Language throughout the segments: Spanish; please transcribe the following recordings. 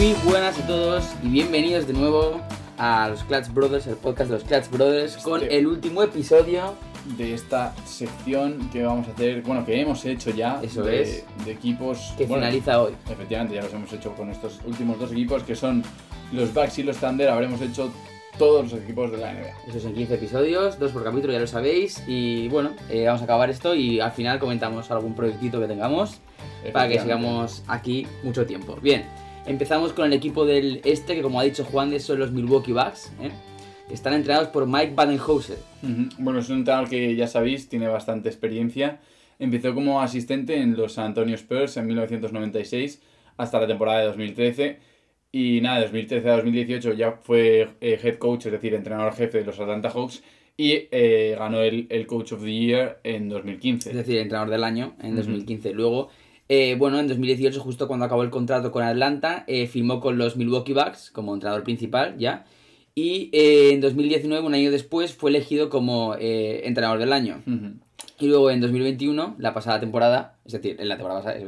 Muy buenas a todos y bienvenidos de nuevo a los Clutch Brothers, el podcast de los Clutch Brothers, con Este- el último episodio. de esta sección que vamos a hacer, bueno, que hemos hecho ya Eso de, es. de equipos Que bueno, finaliza hoy. Efectivamente, ya los hemos hecho con estos últimos dos equipos que son los Bucks y los Thunder. Habremos hecho todos los equipos de la NBA. Eso son 15 episodios, dos por capítulo, ya lo sabéis. Y bueno, eh, vamos a acabar esto y al final comentamos algún proyectito que tengamos para que sigamos aquí mucho tiempo. Bien, empezamos con el equipo del este, que como ha dicho Juan, de son los Milwaukee Bucks. ¿eh? Están entrenados por Mike Badenhauser. Ujú. Bueno, es un entrenador que ya sabéis, tiene bastante experiencia. Empezó como asistente en los San Antonio Spurs en 1996 hasta la temporada de 2013. Y nada, de 2013 a 2018 ya fue eh, head coach, es decir, entrenador jefe de los Atlanta Hawks. Y eh, ganó el, el Coach of the Year en 2015. es decir, entrenador del año en Ujú. 2015. Luego, eh, bueno, en 2018, justo cuando acabó el contrato con Atlanta, eh, firmó con los Milwaukee Bucks como entrenador principal ya. Y eh, en 2019, un año después, fue elegido como entrenador del año. Y luego en 2021, la pasada temporada, es decir, en la temporada pasada,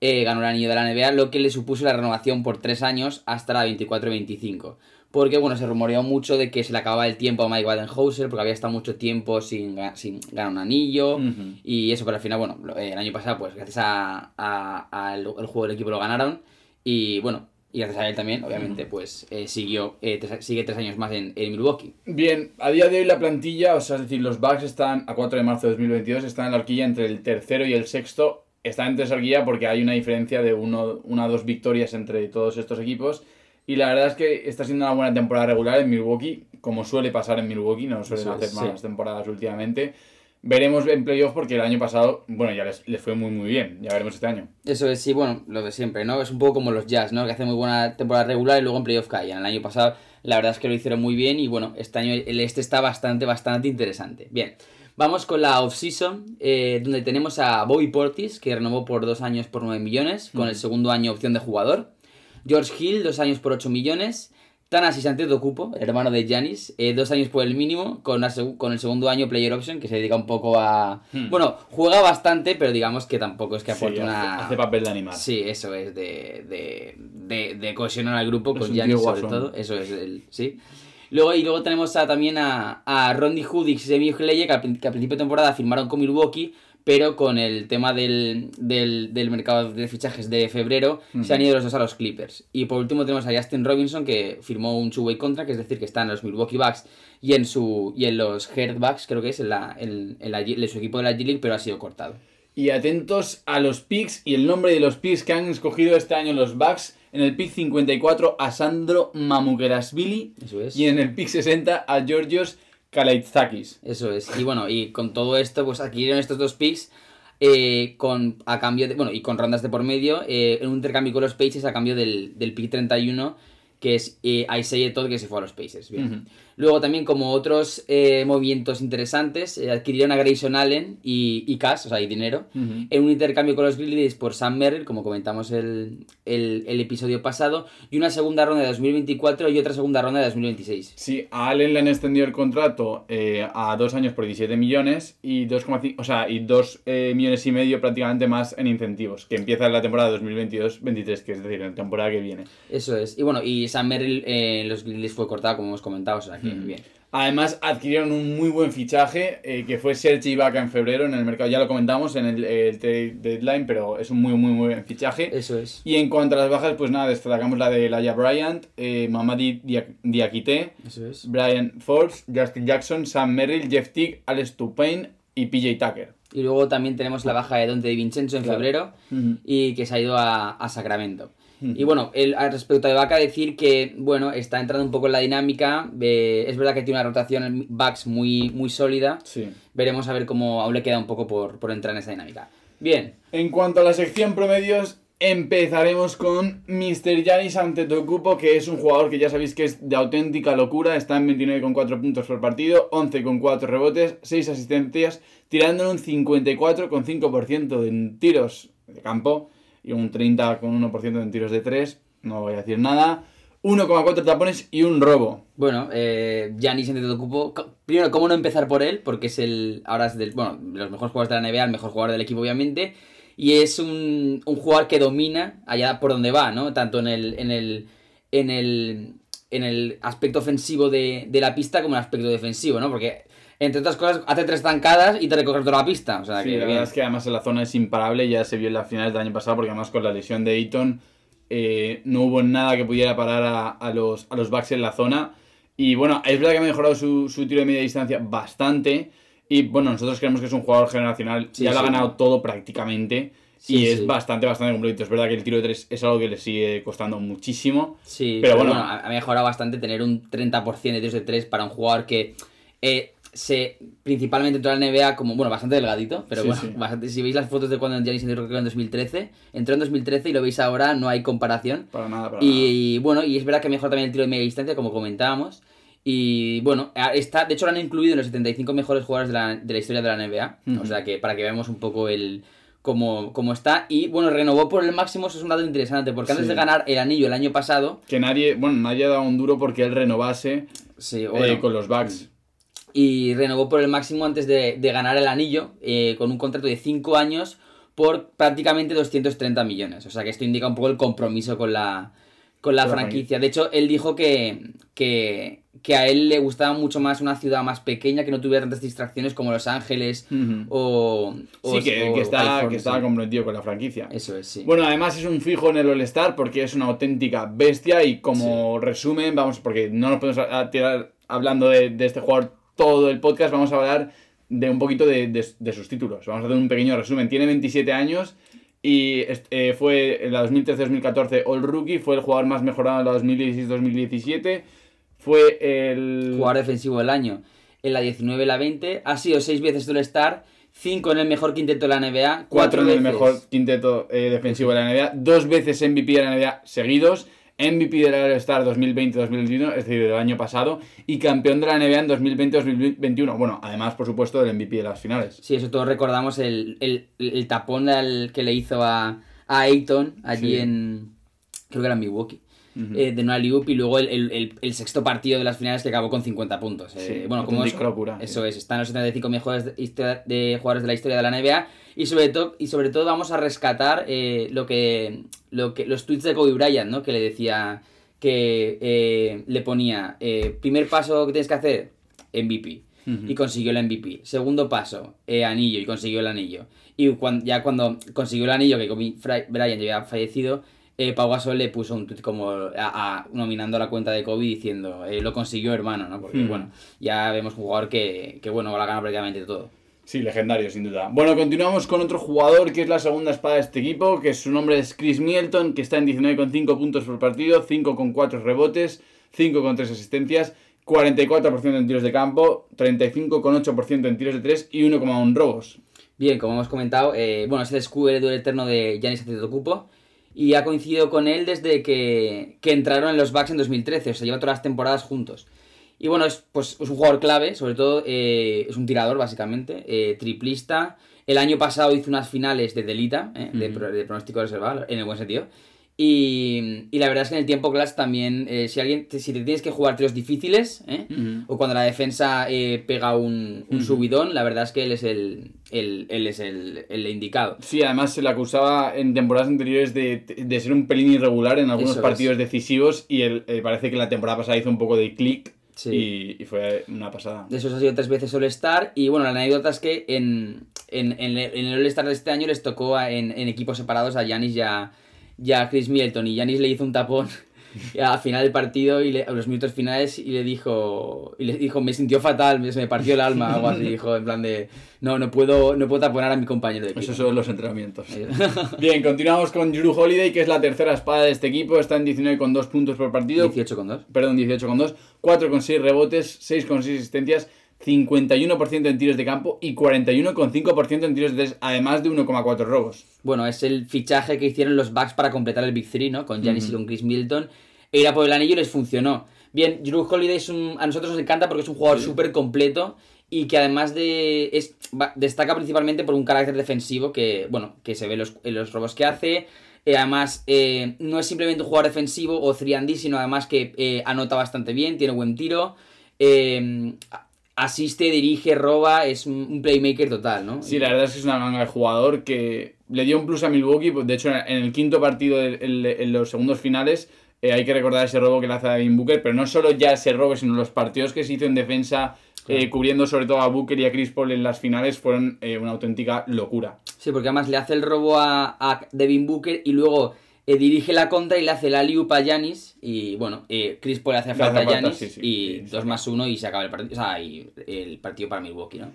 ganó el anillo de la NBA, lo que le supuso la renovación por tres años hasta la 24-25. Porque, bueno, se rumoreó mucho de que se le acababa el tiempo a Mike Badenhauser, porque había estado mucho tiempo sin, sin ganar un anillo. Y eso, pero al final, bueno, eh, el año pasado, pues gracias a, a- al el juego del equipo lo ganaron. Y bueno, y gracias a él también, obviamente, pues eh, siguió, eh, tres- sigue tres años más en, en Milwaukee. Bien, a día de hoy la plantilla, o sea, es decir, los Bucks están a 4 de marzo de 2022, están en la horquilla entre el tercero y el sexto. Están entre esa horquilla porque hay una diferencia de uno, una o dos victorias entre todos estos equipos. Y la verdad es que está siendo una buena temporada regular en Milwaukee, como suele pasar en Milwaukee, no suelen hacer sí. malas temporadas últimamente. Veremos en playoff porque el año pasado, bueno, ya les, les fue muy muy bien, ya veremos este año. Eso es, sí, bueno, lo de siempre, ¿no? Es un poco como los Jazz, ¿no? Que hacen muy buena temporada regular y luego en playoff caían. El año pasado, la verdad es que lo hicieron muy bien y bueno, este año el este está bastante, bastante interesante. Bien, vamos con la off-season, eh, donde tenemos a Bobby Portis, que renovó por dos años por 9 millones, con el segundo año opción de jugador. George Hill, dos años por 8 millones. Thanasis Antetokounmpo, el hermano de Giannis, eh, dos años por el mínimo, con, con el segundo año player option, que se dedica un poco a... Hmm. Bueno, juega bastante, pero digamos que tampoco es que aporte hace, una... hace papel de animal. Sí, eso es, de, de, de, de cohesionar al grupo Es con tío sobre todo. Eso es, el, sí. Luego, y luego tenemos a- también a, a Rondy Hood y Semi que, al que a principio de temporada firmaron con Milwaukee, pero con el tema del, del, del mercado de fichajes de febrero se han ido los dos a los Clippers. Y por último tenemos a Justin Robinson, que firmó un two-way contract, es decir, que está en los Milwaukee Bucks y en, su, y en los Heart Bucks, creo que es, en, la, en, en la G- en su equipo de la G-League, pero ha sido cortado. Y atentos a los picks y el nombre de los picks que han escogido este año los Bucks. En el pick 54 a Sandro Mamukerashvili Eso es. y en el pick 60 a Georgios Kalaitzakis. Eso es. Y bueno, y con todo esto, pues adquirieron estos dos picks eh, con, a cambio de, bueno, y con rondas de por medio, eh, en un intercambio con los Pacers a cambio del, del pick 31, que es eh, Isaiah Todd, que se fue a los Pacers. Bien. Luego también como otros eh, movimientos interesantes, eh, adquirieron a Grayson Allen y, y cash, o sea, y dinero, en un intercambio con los Grizzlies por Sam Merrill, como comentamos el, el, el episodio pasado, y una segunda ronda de 2024 y otra segunda ronda de 2026. Sí, a Allen le han extendido el contrato eh, a dos años por 17 millones y 2,5 o sea, y 2 eh, millones y medio prácticamente más en incentivos, que empieza en la temporada 2022-23, que es decir, en la temporada que viene. Eso es. Y bueno, y Sam Merrill en los Grizzlies fue cortado, como hemos comentado, o sea que bien. Además, adquirieron un muy buen fichaje, eh, que fue Serge Ibaka en febrero en el mercado. Ya lo comentamos en el, el trade deadline, pero es un muy, muy, muy buen fichaje. Eso es. Y en cuanto a las bajas, pues nada, destacamos la de Laia Bryant, eh, Mamadi Dia- Diakité, es. Brian Forbes, Justin Jackson, Sam Merrill, Jeff Teague, Alex Tupain y PJ Tucker. Y luego también tenemos la baja de Dante Di Vincenzo en Claro. febrero y que se ha ido a, a Sacramento. Y bueno, el, respecto de Vaca, decir que, bueno, está entrando un poco en la dinámica. eh, es verdad que tiene una rotación en backs muy, muy sólida. Sí. Veremos a ver cómo aún le queda un poco por, por entrar en esa dinámica. Bien, En cuanto a la sección promedios, empezaremos con Mr. Giannis Antetokounmpo, que es un jugador que ya sabéis que es de auténtica locura, está en 29,4 puntos por partido, 11,4 rebotes, 6 asistencias, tirando un 54,5% en tiros de campo y un 30,1% en tiros de 3, no voy a decir nada, 1,4 tapones y un robo. bueno, eh, Giannis Antetokounmpo, primero, ¿cómo no empezar por él? Porque es el, ahora es del, bueno, los mejores jugadores de la NBA, el mejor jugador del equipo, obviamente. y es un, un jugador que domina allá por donde va, ¿no? Tanto en el, en el, en el, en el aspecto ofensivo de, de la pista como en el aspecto defensivo, ¿no? Porque entre otras cosas, hace tres zancadas y te recoge toda la pista. O sea, Sí, que la verdad es que además en la zona es imparable, ya se vio en las finales del año pasado, porque además con la lesión de Eaton eh, no hubo nada que pudiera parar a, a los, a los backs en la zona. Y bueno, es verdad que ha mejorado su, su tiro de media distancia bastante. Y bueno, nosotros creemos que es un jugador generacional, Sí, ya lo ha ganado todo prácticamente. Sí, y es bastante, bastante completo. Es verdad que el tiro de tres es algo que le sigue costando muchísimo. Sí, Pero pero, bueno. bueno, ha mejorado bastante tener un 30% de tiros de 3 para un jugador que eh, se principalmente entró a la NBA como, bueno, bastante delgadito, pero Sí, bueno, sí. bastante- si veis las fotos de cuando Giannis entró en 2013, entró en 2013 y lo veis ahora, no hay comparación. Para nada, para nada. Y bueno, y es verdad que mejor también el tiro de media distancia, como comentábamos. Y bueno, está, de hecho lo han incluido en los 75 mejores jugadores de la, de la historia de la NBA. O sea que para que veamos un poco el cómo, cómo está. Y bueno, renovó por el máximo, eso es un dato interesante, porque antes Sí. de ganar el anillo el año pasado, Que nadie, bueno, nadie ha dado un duro porque él renovase sí, eh, con los backs. Y renovó por el máximo antes de, de ganar el anillo, eh, con un contrato de 5 años por prácticamente 230 millones. O sea que esto indica un poco el compromiso con la, con la franquicia. De hecho, él dijo que, que, que a él le gustaba mucho más una ciudad más pequeña, que no tuviera tantas distracciones como Los Ángeles o... o- Sí, que, o que está, que estaba comprometido con la franquicia. Eso es, sí. Bueno, además es un fijo en el All-Star porque es una auténtica bestia y como resumen, vamos, porque no nos podemos tirar hablando de, de este jugador todo el podcast, vamos a hablar de un poquito de, de- de sus títulos. Vamos a hacer un pequeño resumen. Tiene 27 años y eh, fue en la 2013-2014 All Rookie, fue el jugador más mejorado en la 2016-2017, fue el... Jugador defensivo del año en la 19 y la 20. Ha sido 6 veces All-Star, 5 en el mejor quinteto de la NBA, 4 cuatro en el veces... mejor quinteto eh, defensivo de la NBA, dos veces MVP de la NBA seguidos, MVP del All-Star 2020-2021, es decir, del año pasado, y campeón de la NBA en 2020-2021. Bueno, además, por supuesto, del MVP de las finales. Sí, eso todos recordamos el, el, el tapón al que le hizo a, a Ayton allí Sí. en. Creo que era en Milwaukee. Eh, de una alley-oop y luego el, el- el- el sexto partido de las finales que acabó con 50 puntos. Eh, Sí, bueno, como eso, locura, eso es, están los 75 mejores de, jugadores de la historia de la NBA y sobre todo y sobre todo vamos a rescatar eh, lo que lo que los tweets de Kobe Bryant, ¿no? Que le decía que le ponía primer paso que tienes que hacer MVP y consiguió el MVP. Segundo paso, eh, anillo y consiguió el anillo. Y cuan- ya cuando consiguió el anillo, que Kobe Bryant ya había fallecido, eh, Pau Gasol le puso un tweet como a, a- nominando a la cuenta de Kobe diciendo eh, lo consiguió hermano, ¿no? Porque Hmm. bueno, ya vemos un jugador que, que bueno, la gana prácticamente todo. Sí, legendario, sin duda. Bueno, continuamos con otro jugador que es la segunda espada de este equipo, que su nombre es Chris Middleton, que está en 19,5 puntos por partido, 5,4 rebotes, 5,3 asistencias, 44% en tiros de campo, 35,8% en tiros de 3 y 1,1 robos. Bien, como hemos comentado, eh, bueno, es el escudo eterno de Giannis Antetokounmpo y ha coincidido con él desde que, que entraron en los Bucks en 2013, o sea, lleva todas las temporadas juntos. Y bueno, es, pues, es un jugador clave, sobre todo eh, es un tirador básicamente, eh, triplista. El año pasado hizo unas finales de delita, eh, de, pro- de pronóstico reservado, en el buen sentido. Y, y la verdad es que en el tiempo class también, eh, si alguien si te tienes que jugar tiros difíciles, eh, o cuando la defensa eh, pega un, un subidón, la verdad es que él es el, el- él es el, el indicado. Sí, además se le acusaba en temporadas anteriores de, de ser un pelín irregular en algunos Eso es. partidos decisivos y él, eh, parece que la temporada pasada hizo un poco de clic Sí. y, y fue una pasada. De esos ha sido tres veces All-Star. Y bueno, la anécdota es que en, en, en el en el All-Star de este año les tocó a- en, en equipos separados a Yanis y a, y a Chris Middleton. Y Yanis le hizo un tapón al final del partido y le- a los minutos finales y le dijo y le dijo me sintió fatal me- se me partió el alma algo así dijo en plan de no no puedo no puedo taponar a mi compañero de equipo Esos son los entrenamientos. Bien, continuamos con Drew Holiday, que es la tercera espada de este equipo. Está en 19,2 puntos por partido. 18 con 2 Perdón, 18,2. 4,6 rebotes, 6,6 asistencias, 51% en tiros de campo y 41,5% en tiros de 3, además de 1,4 robos. Bueno, es el fichaje que hicieron los Bucks para completar el Big Three, ¿no? Con Giannis y con Chris Middleton. E ir a por el anillo y les funcionó. Bien, Drew Holiday es un, a nosotros nos encanta porque es un jugador súper completo y que además de es, va- destaca principalmente por un carácter defensivo que, bueno, que se ve en los, en los robos que hace. Eh, además, eh, no es simplemente un jugador defensivo o 3 sino además que eh, anota bastante bien, tiene buen tiro. Eh, asiste, dirige, roba, es un playmaker total, ¿no? Sí, la verdad es que es una manga de jugador que le dio un plus a Milwaukee. pues, De hecho, en el quinto partido, en, los segundos finales, eh, hay que recordar ese robo que le hace a Devin Booker, pero no solo ya ese robo, sino los partidos que se hizo en defensa, eh, cubriendo sobre todo a Booker y a Chris Paul en las finales, fueron eh, una auténtica locura. Sí, porque además le hace el robo a, a Devin Booker y luego eh, dirige la contra y le hace la liup a Yanis. Y bueno, eh, Chris Paul le hace falta a Yanis sí, sí, y sí, 2 saca. más 1 y se acaba el partido. O sea, y el partido para Milwaukee, ¿no?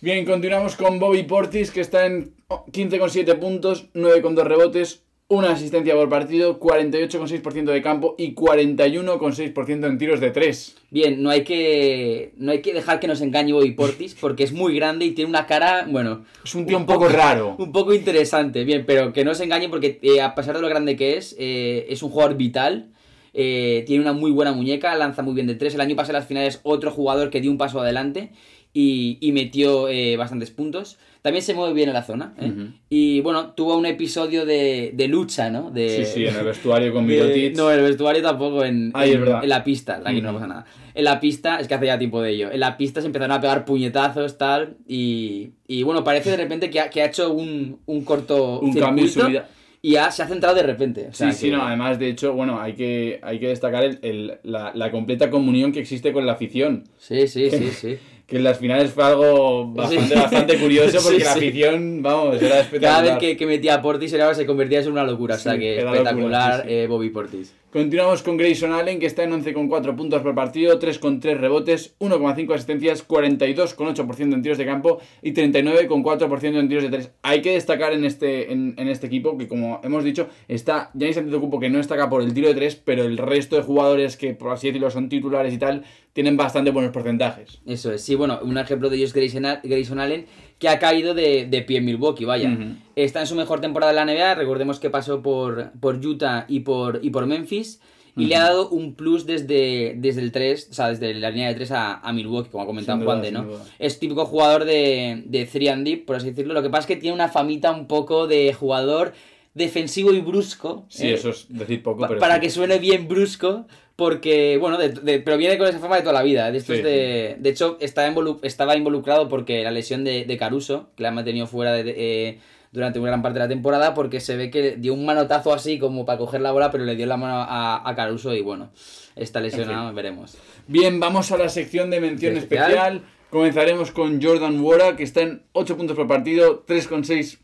Bien, continuamos con Bobby Portis, que está en 15,7 puntos, 9,2 rebotes, una asistencia por partido, 48,6% de campo y 41,6% en tiros de 3. Bien, no hay que no hay que dejar que nos engañe Bobby Portis porque es muy grande y tiene una cara, bueno, Es un tío un poco raro. un poco interesante. Bien, pero que no se engañe porque eh, a pesar de lo grande que es, eh, es un jugador vital. eh, tiene una muy buena muñeca, lanza muy bien de tres. El año pasado en las finales otro jugador que dio un paso adelante y, y metió eh, bastantes puntos. También se mueve bien en la zona. ¿eh? Y bueno, tuvo un episodio de, de lucha, ¿no? De, Sí, sí, en el vestuario con Mirotic. no, en el vestuario tampoco, en, Ay, en, en la pista, aquí no pasa nada. En la pista, es que hace ya tiempo de ello, en la pista se empezaron a pegar puñetazos, tal, y, y bueno, parece de repente que ha, que ha hecho un, un corto Un cambio en su vida. y ya se ha centrado de repente. o sea Sí, sí, no, además, de hecho, bueno, hay que, hay que destacar el- el- la, la completa comunión que existe con la afición. Sí, sí, sí, sí. Que en las finales fue algo bastante, Sí. bastante curioso porque Sí, la sí. afición, vamos, era Cada espectacular. vez que, que metía a Portis era, se convertía en una locura, o sea que locura, espectacular eh, Bobby Portis. Continuamos con Grayson Allen, que está en 11,4 puntos por partido, 3,3 rebotes, 1,5 asistencias, 42,8% en tiros de campo y 39,4% en tiros de 3. Hay que destacar en este, en, este equipo que, como hemos dicho, está Giannis Antetokounmpo, que no destaca por el tiro de 3, pero el resto de jugadores que, por así decirlo, son titulares y tal, tienen bastante buenos porcentajes. Eso es, sí, bueno, un ejemplo de ello es Grayson Allen, que ha caído de, de pie en Milwaukee, vaya. Está en su mejor temporada en la NBA, recordemos que pasó por, por Utah y por, y por Memphis, y le ha dado un plus desde, desde el 3, o sea, desde la línea de 3 a, a Milwaukee, como ha comentado duda, Juan de, ¿no? Es típico jugador de, de 3 and deep, por así decirlo, lo que pasa es que tiene una famita un poco de jugador defensivo y brusco. Sí, ¿eh? eso es decir poco, Pa- pero para sí. que suene bien brusco, porque, bueno, de, de- pero viene con esa fama de toda la vida. De, estos Sí, de, de hecho, estaba involucrado porque la lesión de, Caruso, que la ha mantenido fuera eh, durante una gran parte de la temporada, porque se ve que dio un manotazo así como para coger la bola, pero le dio la mano a, a Caruso y bueno, está lesionado, veremos. Bien, vamos a la sección de mención Especial. especial. Comenzaremos con Jordan Wara, que está en 8 puntos por partido, 3,6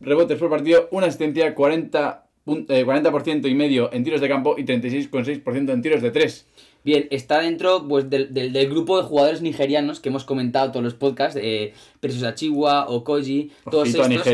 rebotes por partido, una asistencia, 40, pun- eh, 40% y medio en tiros de campo y 36,6% en tiros de 3. Bien, está dentro pues, del, del- del grupo de jugadores nigerianos que hemos comentado todos los podcasts, eh, Precious Achiwa, Okoji, todos Ojito estos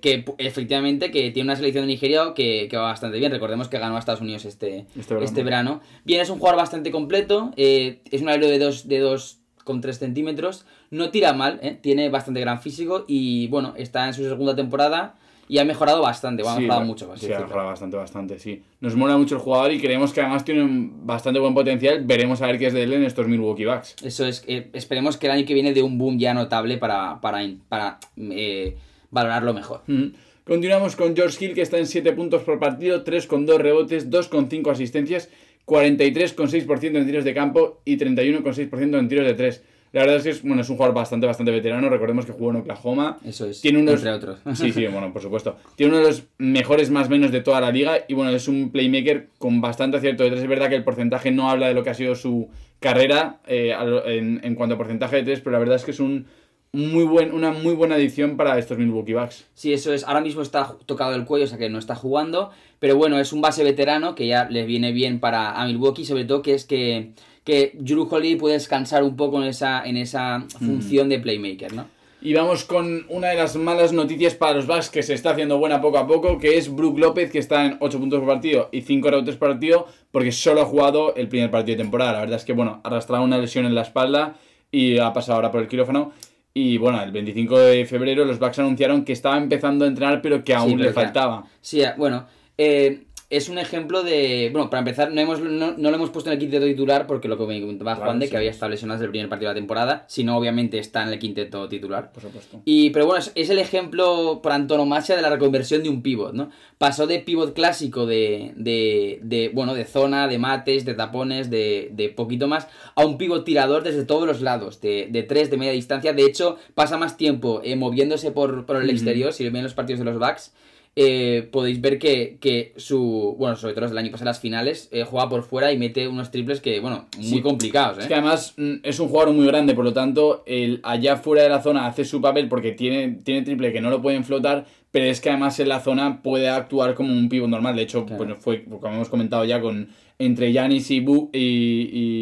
que, efectivamente que tiene una selección de Nigeria que, que va bastante bien. Recordemos que ganó a Estados Unidos este, Este verano. este verano. Bien, es un jugador bastante completo, eh, es un aéreo de 2 de dos con 3 centímetros, no tira mal, eh, tiene bastante gran físico y bueno, está en su segunda temporada y ha mejorado bastante, ha Sí, mejorado mucho. así Sí, ha mejorado bastante, bastante, sí. Nos mola mucho el jugador y creemos que además tiene un bastante buen potencial. Veremos a ver qué es de él en estos Milwaukee Bucks. Eso es, eh, esperemos que el año que viene dé un boom ya notable para, para, para eh, valorarlo mejor. Mm. Continuamos con George Hill, que está en 7 puntos por partido, 3,2 rebotes, 2,5 asistencias, 43,6% en tiros de campo y 31,6% en tiros de 3. La verdad es que es, bueno, es un jugador bastante, bastante veterano. Recordemos que jugó en Oklahoma. Eso es, Tiene unos, entre otros. Sí, sí, bueno, por supuesto. Tiene uno de los mejores más menos de toda la liga y bueno, es un playmaker con bastante acierto de tres. Es verdad que el porcentaje no habla de lo que ha sido su carrera eh, en, en cuanto a porcentaje de tres, pero la verdad es que es un muy buen, una muy buena adición para estos Milwaukee Bucks. Sí, eso es. Ahora mismo está tocado el cuello, o sea que no está jugando. Pero bueno, es un base veterano que ya le viene bien para a Milwaukee, sobre todo que es que, que Drew Holiday puede descansar un poco en esa, en esa función de playmaker, ¿no? Y vamos con una de las malas noticias para los Bucks que se está haciendo buena poco a poco, que es Brook López, que está en 8 puntos por partido y 5 rebotes por partido, porque solo ha jugado el primer partido de temporada. La verdad es que, bueno, arrastraba una lesión en la espalda y ha pasado ahora por el quirófano. Y bueno, el 25 de febrero los Bucks anunciaron que estaba empezando a entrenar, pero que aún le faltaba. Sí, bueno. eh, es un ejemplo de. Bueno, para empezar, no, hemos, no, lo hemos puesto en el quinteto titular porque lo que me comentaba Juan de que había estado lesionado desde el primer partido de la temporada. Si no, obviamente está en el quinteto titular. Por supuesto. Y, pero bueno, es, el ejemplo por antonomasia de la reconversión de un pivot, ¿no? Pasó de pivot clásico de, de, de bueno, de zona, de mates, de tapones, de, de poquito más, a un pivot tirador desde todos los lados, de, de tres, de media distancia. De hecho, pasa más tiempo eh, moviéndose por, por el exterior, si ven los partidos de los backs eh, podéis ver que, su. Bueno, sobre todo el año pasado, las finales, eh, juega por fuera y mete unos triples que, bueno, muy complicados. Es ¿eh? que además mm, es un jugador muy grande, por lo tanto, el allá fuera de la zona hace su papel porque tiene, tiene triple que no lo pueden flotar, pero es que además en la zona puede actuar como un pivo normal. De hecho, bueno, fue, como hemos comentado ya, con entre Yanis y Bu y.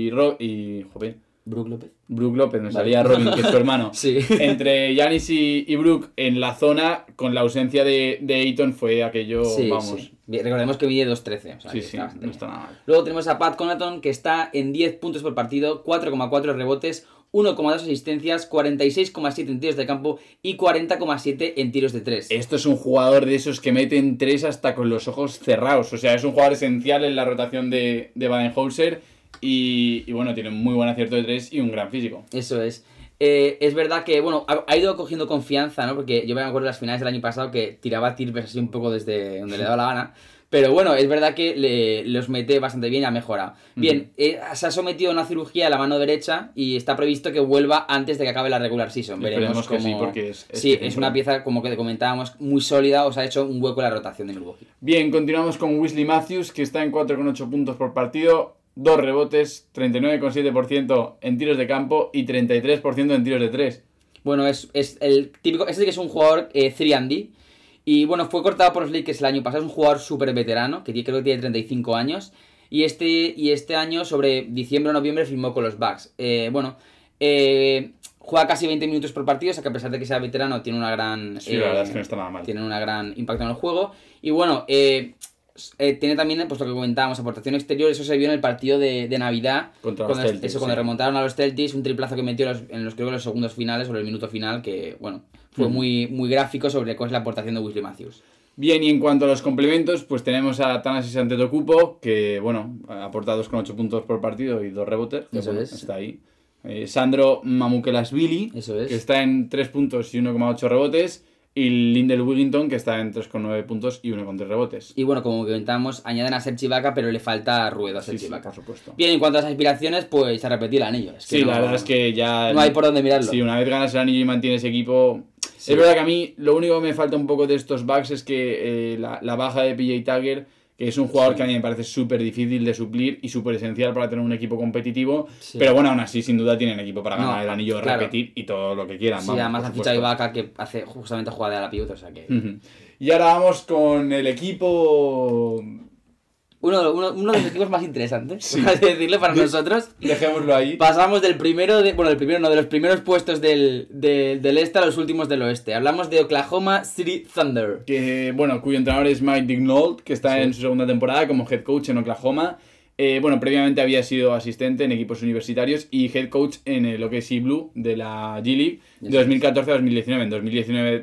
y, y joder, Brook López. Brook López, me salía Robin, que es su hermano. sí. Entre Yanis y, y Brook en la zona, con la ausencia de, de Ayton, fue aquello, vamos. Recordemos que mide 2-13. O sea, sí, sí, no está nada mal. Luego tenemos a Pat Connaughton, que está en 10 puntos por partido, 4,4 rebotes, 1,2 asistencias, 46,7 en tiros de campo y 40,7 en tiros de 3. Esto es un jugador de esos que meten 3 hasta con los ojos cerrados. O sea, es un jugador esencial en la rotación de, de Baden-Holzer y, bueno, tiene un muy buen acierto de tres y un gran físico. Eso es. Eh, es verdad que, bueno, ha, ido cogiendo confianza, ¿no? Porque yo me acuerdo de las finales del año pasado que tiraba tiros así un poco desde donde le daba la gana. Pero bueno, es verdad que le, los mete bastante bien y ha mejorado. Bien, eh, se ha sometido a una cirugía a la mano derecha y está previsto que vuelva antes de que acabe la regular season. Veremos cómo... sí, porque es, sí, es una pieza, como que comentábamos, muy sólida. Os ha hecho un hueco en la rotación de Milwaukee. Bien, continuamos con Wesley Matthews, que está en 4,8 puntos por partido dos rebotes, 39,7% en tiros de campo y 33% en tiros de tres. Bueno, es, el típico. Este que es un jugador 3D. Eh, y bueno, fue cortado por los Lakers el año pasado. Es un jugador súper veterano, que creo que tiene 35 años. Y este, y este año, sobre diciembre o noviembre, firmó con los Bucks. Eh, bueno, eh, juega casi 20 minutos por partido, o sea que a pesar de que sea veterano, tiene una gran. Sí, la verdad es que no está nada mal. Tiene un gran impacto en el juego. Y bueno, eh, eh, tiene también, pues lo que comentábamos, aportación exterior, eso se vio en el partido de, Navidad. Contra cuando, los Celtics, Eso, cuando remontaron a los Celtics, un triplazo que metió en los, creo que los segundos finales, sobre el minuto final, que, bueno, fue muy, muy gráfico sobre cuál es la aportación de Wesley Matthews. Bien, y en cuanto a los complementos, pues tenemos a Thanasis Antetokounmpo, que, bueno, aporta 2,8 puntos por partido y dos rebotes. Eso es. Está ahí. Eh, Sandro Mamukelasvili, es. que está en 3 puntos y 1,8 rebotes. Y Lindell Wigginton, que está en 3,9 puntos y 1,3 rebotes. Y bueno, como comentábamos, añaden a Sergi Vaca, pero le falta ruedo a Sergi sí, por supuesto. Bien, en cuanto a las aspiraciones, pues a repetir el anillo. sí, la verdad es que ya. No hay por dónde mirarlo. Sí, una vez ganas el anillo y mantienes equipo. Es verdad que a mí lo único que me falta un poco de estos bugs es que eh, la, la, baja de PJ Tagger que es un jugador que a mí me parece súper difícil de suplir y súper esencial para tener un equipo competitivo. Pero bueno, aún así, sin duda, tienen equipo para ganar el anillo, repetir y todo lo que quieran. Sí, además han fichado Ibaka que hace justamente jugada de la pivot, o sea que... Y ahora vamos con el equipo uno, uno, uno, de los equipos más interesantes, sí. decirlo, para nosotros. Dejémoslo ahí. Pasamos del primero, de, bueno, del primero no, de los primeros puestos del, del, este a los últimos del oeste. Hablamos de Oklahoma City Thunder. Que, bueno, cuyo entrenador es Mike Dignold, que está en su segunda temporada como head coach en Oklahoma. Eh, bueno, previamente había sido asistente en equipos universitarios y head coach en el OKC Blue de la G League de 2014 a 2019. En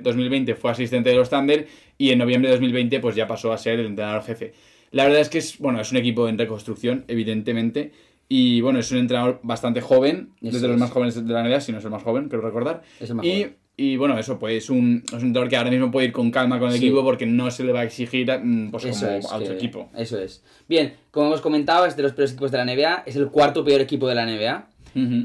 2019-2020 fue asistente de los Thunder y en noviembre de 2020 pues ya pasó a ser el entrenador jefe. La verdad es que es, bueno, es un equipo en reconstrucción, evidentemente. Y bueno, es un entrenador bastante joven, desde los más jóvenes de la NBA, si no es el más joven, creo recordar. Es el más y, joven. Y bueno, eso, pues es un, es un que ahora mismo puede ir con calma con el equipo porque no se le va a exigir mm, pues, como a otro equipo. Eso es. Bien, como hemos comentado, es de los peores equipos de la NBA, es el cuarto peor equipo de la NBA.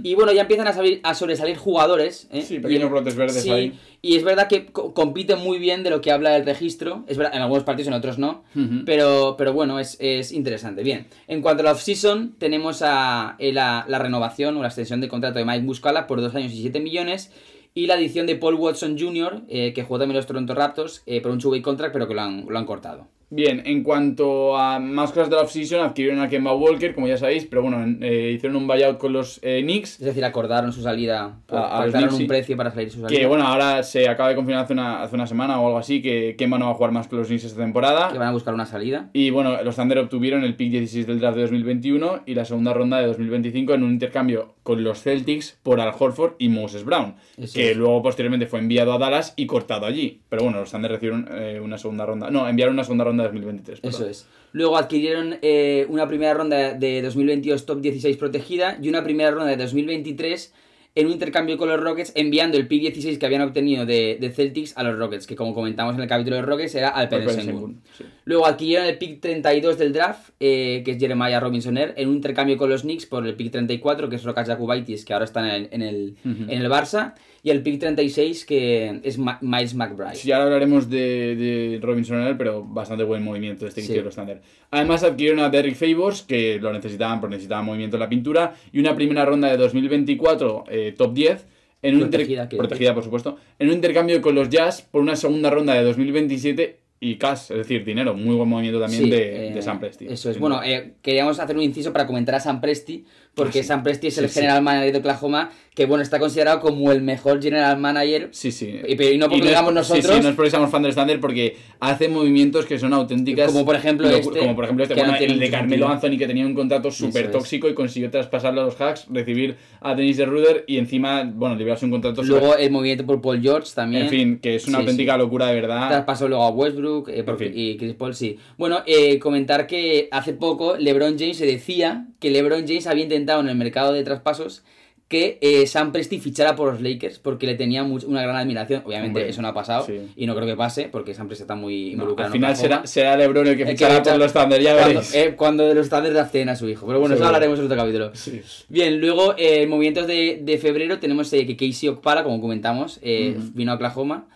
Y bueno, ya empiezan a, a sobresalir jugadores. ¿eh? Sí, pequeños brotes verdes ahí. Y es verdad que compiten muy bien de lo que habla el registro. Es verdad, en algunos partidos, en otros no. pero, pero bueno, es, es, interesante. Bien, en cuanto a la off-season, tenemos a, eh, la, la, renovación o la extensión de contrato de Mike Muscala por 2 años y 7 millones. Y la adición de Paul Watson Jr., eh, que jugó también los Toronto Raptors, por un two contract, pero que lo han, lo han cortado. Bien, en cuanto a más cosas de la offseason, adquirieron a Kemba Walker, como ya sabéis, pero bueno, eh, hicieron un buyout con los eh, Knicks. Es decir, acordaron su salida, acordaron un precio para salir su salida. Que bueno, ahora se acaba de confirmar hace una, hace una semana o algo así que Kemba no va a jugar más con los Knicks esta temporada. Que van a buscar una salida. Y bueno, los Thunder obtuvieron el pick 16 del draft de 2021 y la segunda ronda de 2025 en un intercambio con los Celtics por Al Horford y Moses Brown, que luego posteriormente fue enviado a Dallas y cortado allí. Pero bueno, los Thunder recibieron eh, una segunda ronda, no, enviaron una segunda ronda ronda de 2023. Eso es. Luego adquirieron eh, una primera ronda de 2022 top 16 protegida y una primera ronda de 2023 en un intercambio con los Rockets, enviando el pick 16 que habían obtenido de, de Celtics a los Rockets, que como comentamos en el capítulo de Rockets era Alperen Sengun. Sí. Luego adquirieron el pick 32 del draft, eh, que es Jeremiah Robinsoner, en un intercambio con los Knicks por el pick 34, que es Rokas Jakubaitis, que ahora está en el, en el, en el Barça, y el pick 36, que es Ma- Miles McBride. Sí, ahora hablaremos de, de Robinson Earl, pero bastante buen movimiento este que los Thunder. Además adquirieron a Derrick Favors, que lo necesitaban porque necesitaban movimiento en la pintura, y una primera ronda de 2024 eh, top 10, en un protegida por supuesto, en un intercambio con los Jazz por una segunda ronda de 2027 y cash, es decir, dinero. Muy buen movimiento también Sí, de, eh, de Sam Presti. Eso es. Bueno, eh, queríamos hacer un inciso para comentar a Sam Presti, porque Ah, sí. Sam Presti es el Sí, general manager de Oklahoma, que bueno, está considerado como el mejor general manager. Sí, sí. Y, y no porque lo es- digamos nosotros. Sí, no es porque seamos fan del Thunder, porque hace movimientos que son auténticas. Como por ejemplo este, Como por ejemplo este, no bueno, el de Carmelo sentido. Anthony, que tenía un contrato súper es. tóxico y consiguió traspasarlo a los hacks, recibir a Dennis de Ruder y encima, bueno, librarse un contrato. Luego el movimiento por Paul George también. En fin, que es una auténtica locura de verdad. Traspasó luego a Westbrook eh, porque- fin. y Chris Paul, sí. Bueno, eh, comentar que hace poco LeBron James se decía que LeBron James había intentado en el mercado de traspasos que eh, Sam Presti fichara por los Lakers porque le tenía una gran admiración. Obviamente Hombre, eso no ha pasado sí. y no creo que pase porque Sam Presti está muy No, involucrado. al final será, será LeBron el que El que fichará ficha- por los Thunder, ya cuando, veréis. eh, cuando de los Thunder drafteen a su hijo. Pero bueno, eso hablaremos en otro capítulo. Sí. Bien, luego eh, movimientos de, de febrero tenemos eh, que Casey Okpara, como comentamos, eh, vino a Oklahoma.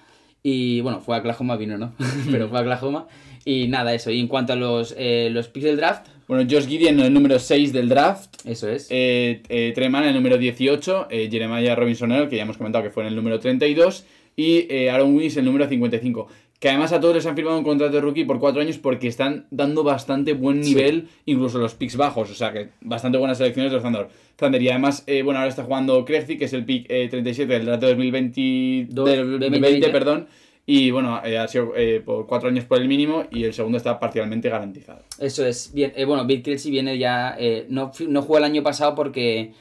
Y bueno, fue a Oklahoma, vino, ¿no? Pero fue a Oklahoma. Y nada, eso. Y en cuanto a los, eh, los picks del draft, Bueno, Josh Gideon, el número 6 del draft. eso es. Eh, eh, Treman, el número 18. eh, Jeremiah Robinson Earl, que ya hemos comentado que fue en el número 32. Y eh, Aaron Willis, el número 55. Que además a todos les han firmado un contrato de rookie por 4 años porque están dando bastante buen Sí. nivel, incluso los picks bajos. O sea que bastante buenas selecciones de los Thunder. Thunder. Y además, eh, bueno, ahora está jugando Krejci, que es el pick eh, 37 del draft de 2020, Do- del de 2020, 2020. perdón. Y bueno, eh, ha sido eh, por 4 años por el mínimo y el segundo está parcialmente garantizado. Eso es. Bien, bueno, Bill Krejci viene ya. no, no jugó el año pasado porque.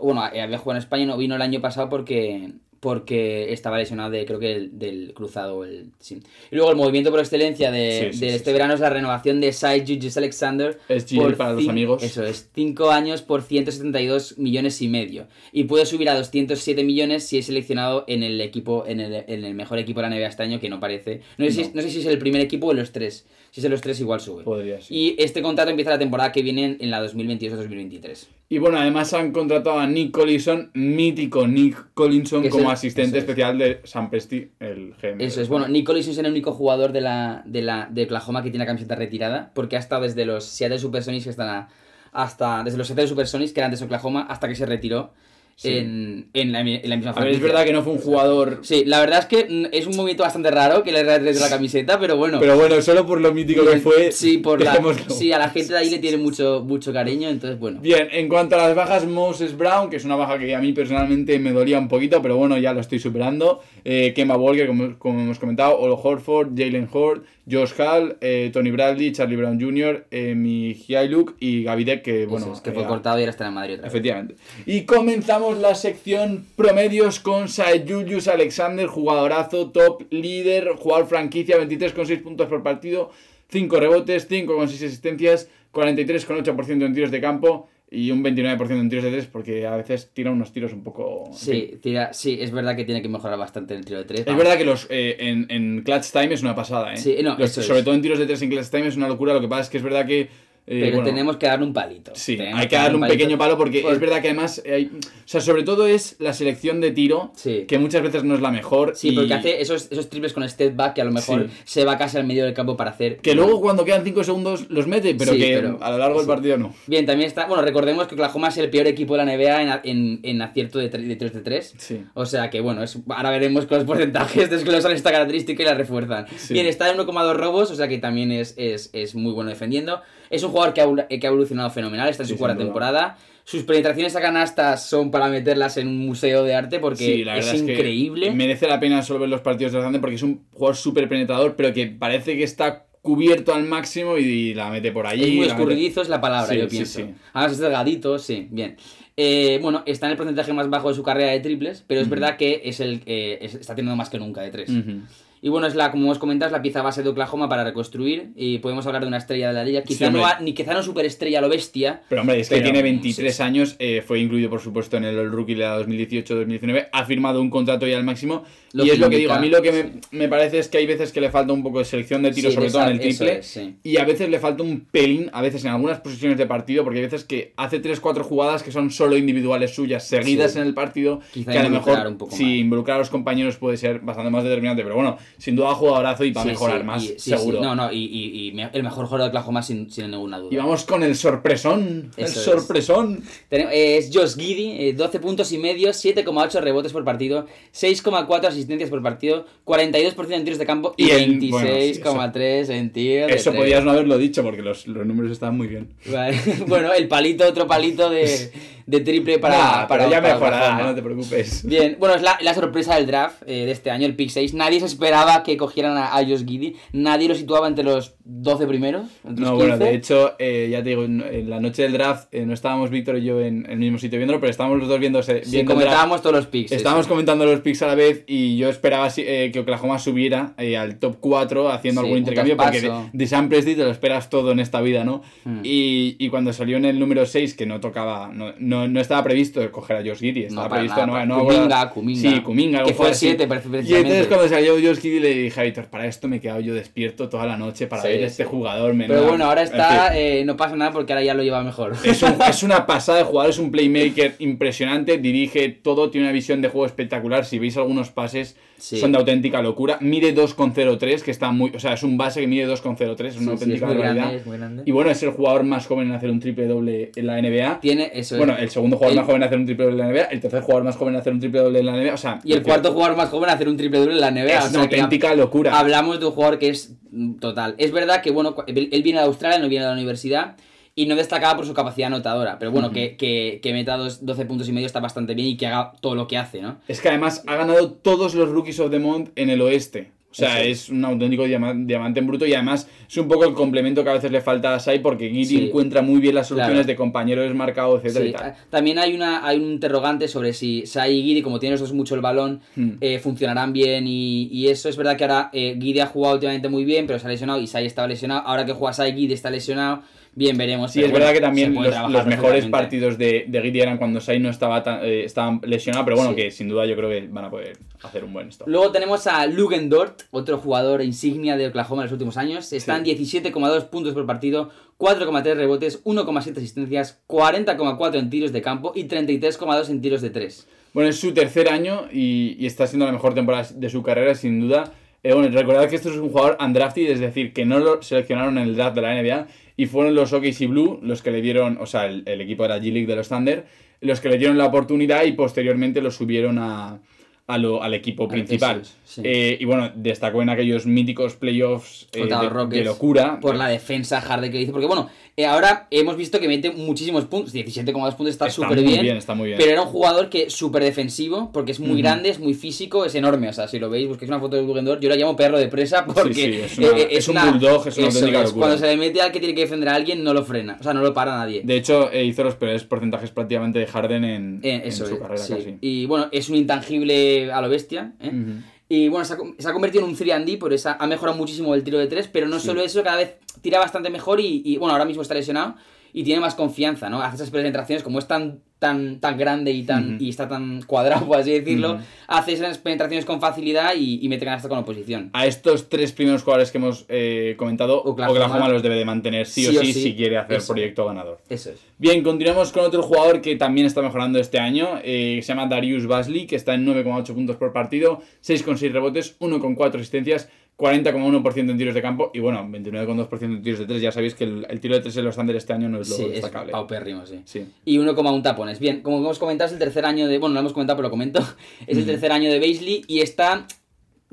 Bueno, había jugado en España y no vino el año pasado porque. Porque estaba lesionado de, creo que el- del cruzado. El, sí. Y luego el movimiento por excelencia de, Sí, sí, de sí, este verano es la renovación de Sai Julius Alexander. Es por para los amigos. Eso es, 5 años por 172 millones y medio. Y puede subir a 207 millones si es seleccionado en el equipo, en el, en el mejor equipo de la NBA este año, que no parece. No sé, Si, No. sé si es el primer equipo o los tres. Si es de los tres, igual sube. Podría. Y este contrato empieza la temporada que viene en, en la 2022-2023. Y bueno, además han contratado a Nick Collinson, mítico Nick Collinson, es como asistente es. especial de Sam Presti, el GM. Eso es, bueno, Nick Collins es el único jugador de la, de la de Oklahoma que tiene la camiseta retirada, porque ha estado desde los Seattle Supersonics que están a- hasta desde los Seattle Supersonics que eran de Oklahoma hasta que se retiró Sí. en, en, la, en la misma A ver, es franquicia. verdad que no fue un jugador... Sí, la verdad es que es un movimiento bastante raro que le retiró la camiseta, pero bueno. Pero bueno, solo por lo mítico que fue... sí, por la, sí, a la gente de ahí le tiene mucho, mucho cariño, entonces bueno. Bien, en cuanto a las bajas, Moses Brown, que es una baja que a mí personalmente me dolía un poquito, pero bueno, ya lo estoy superando. Eh, Kemba Walker, como, como hemos comentado, Olo Horford, Jalen Hort, Josh Hall, eh, Tony Bradley, Charlie Brown Jr., eh, Mihailuk y Gavidek, que bueno... Eso es, que fue eh, cortado y ahora está en Madrid otra vez. Efectivamente. Y comenzamos la sección promedios con Sae Julius Alexander, jugadorazo, top, líder, jugador franquicia, 23,6 puntos por partido, 5 rebotes, 5,6 asistencias, 43,8% en tiros de campo y un 29% en tiros de 3 porque a veces tira unos tiros un poco... Sí, tira, sí, es verdad que tiene que mejorar bastante en el tiro de tres. Es verdad que los eh, en, en clutch time es una pasada, ¿eh? Sí, no, Los- es. sobre todo en tiros de 3 en clutch time es una locura, lo que pasa es que es verdad que... eh, Pero bueno, tenemos que darle un palito. Sí, Tenemos hay que darle un palito. pequeño palo porque Por- es verdad que además hay, o sea, sobre todo es la selección de tiro Sí. que muchas veces no es la mejor Sí, y porque hace esos, esos triples con step back que a lo mejor Sí. se va casi al medio del campo para hacer. que luego cuando quedan 5 segundos los mete, pero Sí, que pero- a lo largo del partido no. Bien, también está. Bueno, recordemos que Oklahoma es el peor equipo de la NBA en, en, en acierto de 3 de, tres de 3. Sí. O sea que bueno, es, ahora veremos con los porcentajes desglosan esta característica y la refuerzan. Bien, está en 1,2 robos, o sea que también es, es, es muy bueno defendiendo. Es un jugador que ha, evolu- que ha evolucionado fenomenal, está en Sí, su cuarta temporada. Sus penetraciones a canastas son para meterlas en un museo de arte porque Sí, la es es, que increíble. merece la pena solo ver los partidos de Grande porque es un jugador súper penetrador, pero que parece que está cubierto al máximo y, la mete por allí. Es muy mete- escurridizo, es la palabra, Sí, yo pienso. Además es delgadito, sí, bien. Eh, bueno, está en el porcentaje más bajo de su carrera de triples, pero es verdad que es el eh, es- está teniendo más que nunca de tres. Ujú. Y bueno, es la, como hemos comentado, es la pieza base de Oklahoma para reconstruir. Y podemos hablar de una estrella de la liga. Quizá, no, ni, quizá no superestrella lo bestia. Pero hombre, es que Pero, tiene 23 sí. años, eh, fue incluido por supuesto en el Rookie de la 2018-2019, ha firmado un contrato ya al máximo. Lo y es lo que digo, a mí lo que me, me parece es que hay veces que le falta un poco de selección de tiro, Sí, sobre de todo en el triple. es, sí. Y a veces le falta un pelín, a veces en algunas posiciones de partido, porque hay veces que hace 3-4 jugadas que son solo individuales suyas, seguidas en el partido, Quizá que a lo mejor si involucrar a los compañeros puede ser bastante más determinante. Pero bueno, sin duda jugadorazo y va a Sí, mejorar sí, más, y- sí, sí. seguro. No, no, y, y- y me- el mejor jugador de Oklahoma sin, sin ninguna duda. Y vamos con el sorpresón. el Eso sorpresón. Eh, es Josh Giddy, eh, 12 puntos y medio, 7,8 rebotes por partido, 6,4 asistencias por partido, 42% en tiros de campo y, Y en- bueno, sí, 26,3 en tiros de Eso tres. podías no haberlo dicho porque los, los números estaban muy bien. Vale. bueno, el palito, otro palito de, de triple para, Nah, para ya para mejorará, no te preocupes. Bien, bueno, es la, la sorpresa del draft eh, de este año, el pick 6. Nadie se esperaba que cogieran a, a Josh Giddy. Nadie lo situaba entre los 12 primeros. entre No, los bueno, 15. de hecho, eh, ya te digo, en, en la noche del draft eh, no estábamos Víctor y yo en, en el mismo sitio viéndolo, pero estábamos los dos viéndose, Sí, viendo el draft. comentábamos todos los picks. Estábamos sí. comentando los picks a la vez y yo esperaba eh, que Oklahoma subiera eh, al top 4 haciendo Sí, algún intercambio porque de, de Sam Presti te lo esperas todo en esta vida, ¿no? Hmm. Y, y cuando salió en el número 6, que no tocaba, no, no, no estaba previsto coger a Josh Giddy, estaba para previsto, nada, no, no Kuminga, Kuminga. Sí, Kuminga. Que fue jugador así. 7 Y entonces cuando salió Josh Giddy le dije a Víctor, para esto me he quedado yo despierto toda la noche para Sí, ver sí. este jugador. Pero bueno, ahora en está, fin. eh, no pasa nada porque ahora ya lo lleva mejor. Es, un- es una pasada de jugador, es un playmaker impresionante, dirige todo, tiene una visión de juego espectacular. Si veis algunos pases, Sí. son de auténtica locura. Mide 2,03, que está muy. O sea, es un base que mide 2,03, es una auténtica es muy grande, es muy grande. Y bueno, es el jugador más joven en hacer un triple doble en la NBA. Tiene eso. es. El segundo jugador El- más joven en hacer un triple doble en la NBA, el tercer jugador más joven en hacer un triple doble en la NBA. O sea, Y el cuarto jugador más joven a hacer un triple doble en la NBA. es o una que auténtica locura. Hablamos de un jugador que es mm, total. Es verdad que, bueno, él viene de Australia, no viene de la universidad. Y no destacaba por su capacidad anotadora. Pero bueno, que, que, que meta dos- 12 puntos y medio está bastante bien y que haga todo lo que hace, ¿no? Es que además ha ganado todos los Rookies of the Month en el oeste. O sea, es un auténtico diama- diamante en bruto y además es un poco el complemento que a veces le falta a Sai porque Sí. encuentra muy bien las soluciones Claro. de compañero desmarcado, etcétera Sí, y tal. También hay una hay un interrogante sobre si Sai y Guidi, como tienen los dos mucho el balón, Hmm. eh, funcionarán bien y, y eso. Es verdad que ahora eh, ha jugado últimamente muy bien, pero se ha lesionado y Sai estaba lesionado. Ahora que juega Sai, Guidi está lesionado. Bien, veremos. Sí, es bueno, verdad que también los, mejores partidos de, de Giddy eran cuando Sai no estaba tan, eh, lesionado, pero bueno, Sí. que sin duda yo creo que van a poder hacer un buen stop. Luego tenemos a Lugendort, otro jugador insignia de Oklahoma en los últimos años. Están Sí. 17,2 puntos por partido, 4,3 rebotes, 1,7 asistencias, 40,4 en tiros de campo y 33,2 en tiros de 3. Bueno, es su tercer año y, y está siendo la mejor temporada de su carrera, sin duda. Eh, bueno, recordad que esto es un jugador undrafted, es decir, que no lo seleccionaron en el draft de la NBA y fueron los OKC Blue los que le dieron, o sea, el, el equipo de la G-League de los Thunder, los que le dieron la oportunidad y posteriormente lo subieron a, a lo- al equipo principal. Sí. Eh, y bueno, destacó en aquellos míticos playoffs eh, de, locura. Por la defensa Harden que dice. Porque bueno, eh, ahora hemos visto que mete muchísimos puntos. 17,2 puntos está súper bien, bien, está muy bien. Pero era un jugador que súper defensivo, porque es muy grande, es muy físico, es enorme. O sea, si lo veis, busquéis una foto de Lugendor, yo lo llamo perro de presa porque sí, es una- es un bulldog, es una eso auténtica es, locura. Cuando se le mete al que tiene que defender a alguien, no lo frena. O sea, no lo para nadie. De hecho, hizo los peores porcentajes prácticamente de Harden en, en eso su carrera casi. Y bueno, es un intangible a lo bestia. ¿eh? Y bueno, se ha, se ha convertido en un 3D, por eso ha mejorado muchísimo el tiro de 3, pero no Sí. solo eso, cada vez tira bastante mejor y, y, bueno, ahora mismo está lesionado y tiene más confianza, ¿no? Hace esas penetraciones, como es tan, tan, tan grande y, tan, y está tan cuadrado, por así decirlo, Ujú. hace esas penetraciones con facilidad y, y mete ganas con oposición. A estos tres primeros jugadores que hemos eh, comentado, Oklahoma. Oklahoma, los debe de mantener sí, Sí o o sí, sí. si quiere hacer Eso. proyecto ganador. Eso es. Bien, continuamos con otro jugador que también está mejorando este año, eh, se llama Darius Basley, que está en 9,8 puntos por partido, 6,6 rebotes, 1,4 asistencias, 40,1% en tiros de campo y bueno, 29,2% en tiros de 3. Ya sabéis que el, el tiro de 3 en los Thunder este año no es lo Sí, es destacable. paupérrimo, sí. Sí. Y 1,1 tapones. Bien, como hemos comentado, es el tercer año de. Bueno, no lo hemos comentado, pero lo comento. Es el tercer año de Beisley y está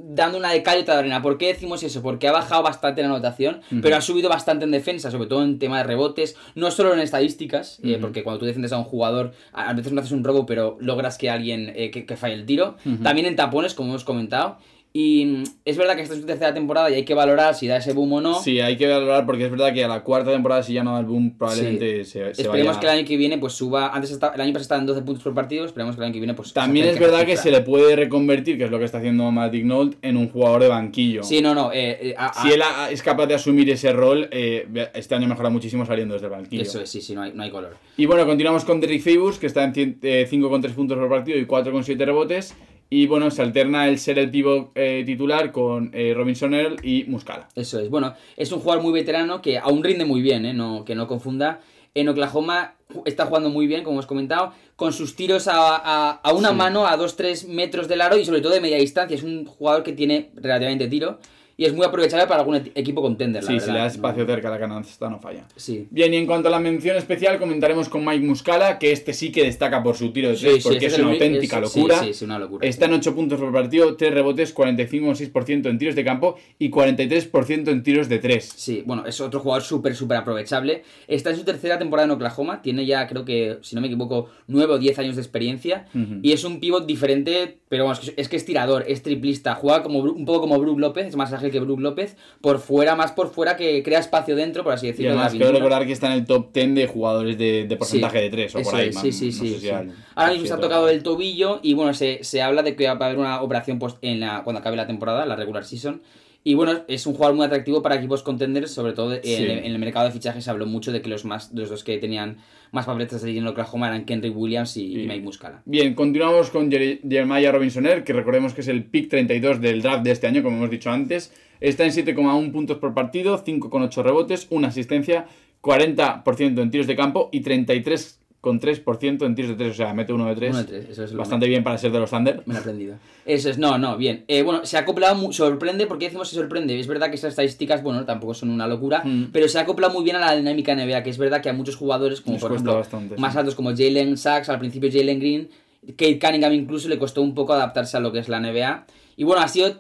dando una de cal y otra de arena. ¿Por qué decimos eso? Porque ha bajado bastante la anotación, pero ha subido bastante en defensa, sobre todo en tema de rebotes, no solo en estadísticas, eh, Ujú. porque cuando tú defiendes a un jugador, a veces no haces un robo, pero logras que alguien eh, que, que falle el tiro. También en tapones, como hemos comentado. Y es verdad que esta es su tercera temporada y hay que valorar si da ese boom o no. Sí, hay que valorar porque es verdad que a la cuarta temporada si ya no da el boom probablemente Sí. se, se Esperemos vaya... que el año que viene pues suba. Antes estaba- el año pasado estaba en 12 puntos por partido. Esperemos que el año que viene pues. También es a verdad que se le puede reconvertir, que es lo que está haciendo Matt Ignold, en un jugador de banquillo. Sí, no, no. eh, eh, a- a- Si él ha- es capaz de asumir ese rol, eh, este año mejora muchísimo saliendo desde el banquillo. Eso es, sí, sí, no hay, no hay color. Y bueno, continuamos con Derrick Favors, que está en cien- eh, 5,3 puntos por partido y 4,7 rebotes. Y bueno, se alterna el ser el eh, titular con eh, Robinson Earl y Muscala. Eso es. Bueno, es un jugador muy veterano que aún rinde muy bien, ¿eh? No, que no confunda. En Oklahoma está jugando muy bien, como hemos comentado, con sus tiros a, a- a una Sí. mano, a 2-3 metros del aro y sobre todo de media distancia. Es un jugador que tiene relativamente tiro y es muy aprovechable para algún equipo contender. la Sí, si le da espacio cerca a la canasta no falla. Sí. Bien, y en cuanto a la mención especial, comentaremos con Mike Muscala, que este sí que destaca por su tiro de Sí, 3, sí, porque este es una auténtica es- locura. Sí, sí, una locura. Está en 8 puntos por partido, 3 rebotes, 45,6% en tiros de campo y 43% en tiros de 3. Sí, bueno, es otro jugador súper, súper aprovechable. Está en su tercera temporada en Oklahoma. Tiene ya, creo que, si no me equivoco, 9 o 10 años de experiencia. Y es un pivot diferente, pero vamos, es que es, es tirador, es triplista. Juega como, un poco como Brook López, es más ágil que Brook López. Por fuera, más por fuera, que crea espacio dentro, por así Y decirlo. de la además, pintura. recordar que está en el top 10 de jugadores de, de porcentaje Sí, de 3 o por ahí. es, man, sí, sí, no sí, si sí. al- Ahora mismo se ha tocado el tobillo y bueno, se, se habla de que va a haber una operación post en la, cuando acabe la temporada, la regular season. Y bueno, es un jugador muy atractivo para equipos contenders, sobre todo en, Sí. en el mercado de fichajes se habló mucho de que los más los dos que tenían más papeletas de en Oklahoma eran Kenry Williams y, y Sí. Mike Muscala. Bien, continuamos con Jer- Jeremiah Robinson Earl, que recordemos que es el pick 32 del draft de este año, como hemos dicho antes. Está en 7,1 puntos por partido, 5,8 rebotes, una asistencia, 40% en tiros de campo y 33,3% en tiros de 3. O sea, mete uno de 3. Uno de tres, eso es lo Bastante bien para ser de los Thunder. Me lo he aprendido. Eso es, no, no, bien. Eh, bueno, se ha acoplado, sorprende, ¿por qué decimos que sorprende? Es verdad que esas estadísticas, bueno, tampoco son una locura, Mm. pero se ha acoplado muy bien a la dinámica NBA, que es verdad que a muchos jugadores, como Les por ejemplo, bastante, sí. más altos como Jalen Sachs, al principio Jalen Green, Kate Cunningham incluso le costó un poco adaptarse a lo que es la NBA. Y bueno, ha sido